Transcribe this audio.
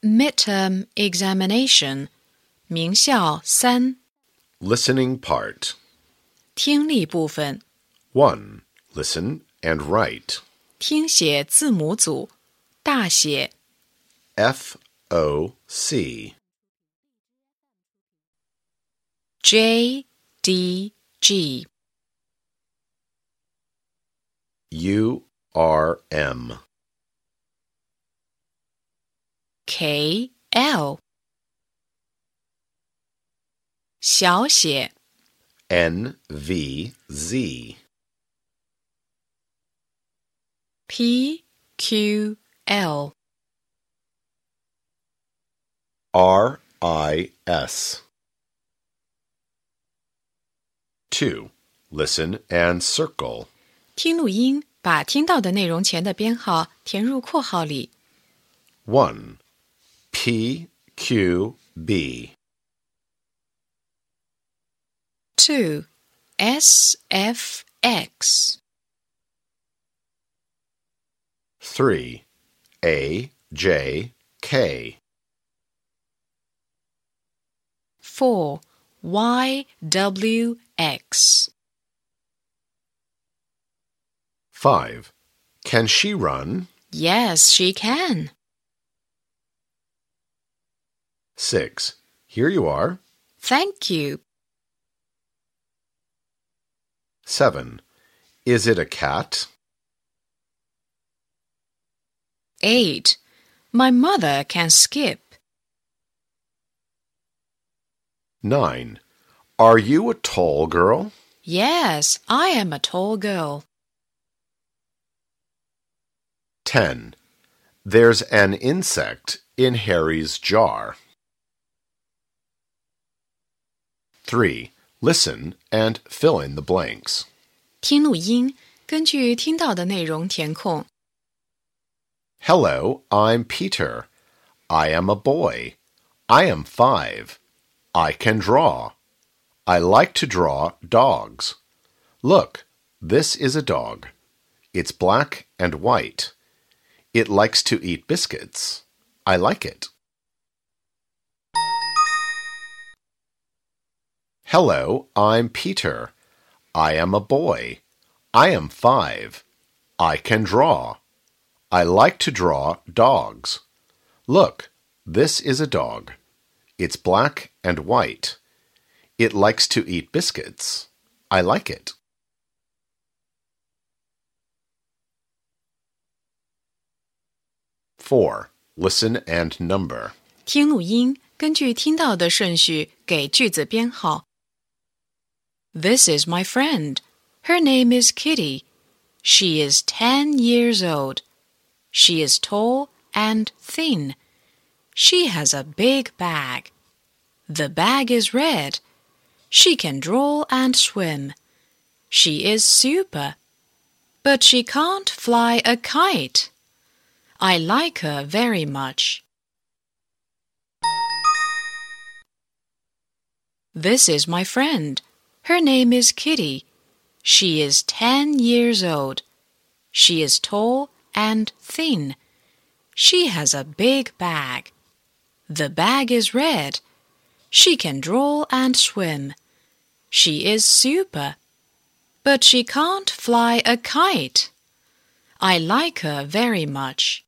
midterm examination 名校三 Listening part. 听力部分 1. Listen and write. 听写字母组大写 F O C. J D G U R M. K L 小写 N V Z. P Q L R I S. 2. Listen and circle. 听录音，把听到的内容前的编号填入括号里。 1. P Q B. 2. S F X 3. A J K. 4. Y W X 5. Can she run? Yes, she can. 6. Here you are. Thank you. 7. Is it a cat? 8. My mother can skip. 9. Are you a tall girl? Yes, I am a tall girl. 10. There's an insect in Harry's jar. 3. Listen and fill in the blanks. 听录音，根据听到的内容填空。 Hello, I'm Peter. I am a boy. I am five. I can draw. I like to draw dogs. Look, this is a dog. It's black and white. It likes to eat biscuits. I like it. Hello, I'm Peter. I am a boy. I am five. I can draw. I like to draw dogs. Look, this is a dog. It's black and white. It likes to eat biscuits. I like it. Four. Listen and number. 听录音，根据听到的顺序给句子编号。 This is my friend. Her name is Kitty. She is ten years old. She is tall and thin. She has a big bag. The bag is red. She can draw and swim. She is super. But she can't fly a kite. I like her very much. This is my friend. Her name is Kitty. She is ten years old. She is tall and thin. She has a big bag. The bag is red. She can draw and swim. She is super. But she can't fly a kite. I like her very much.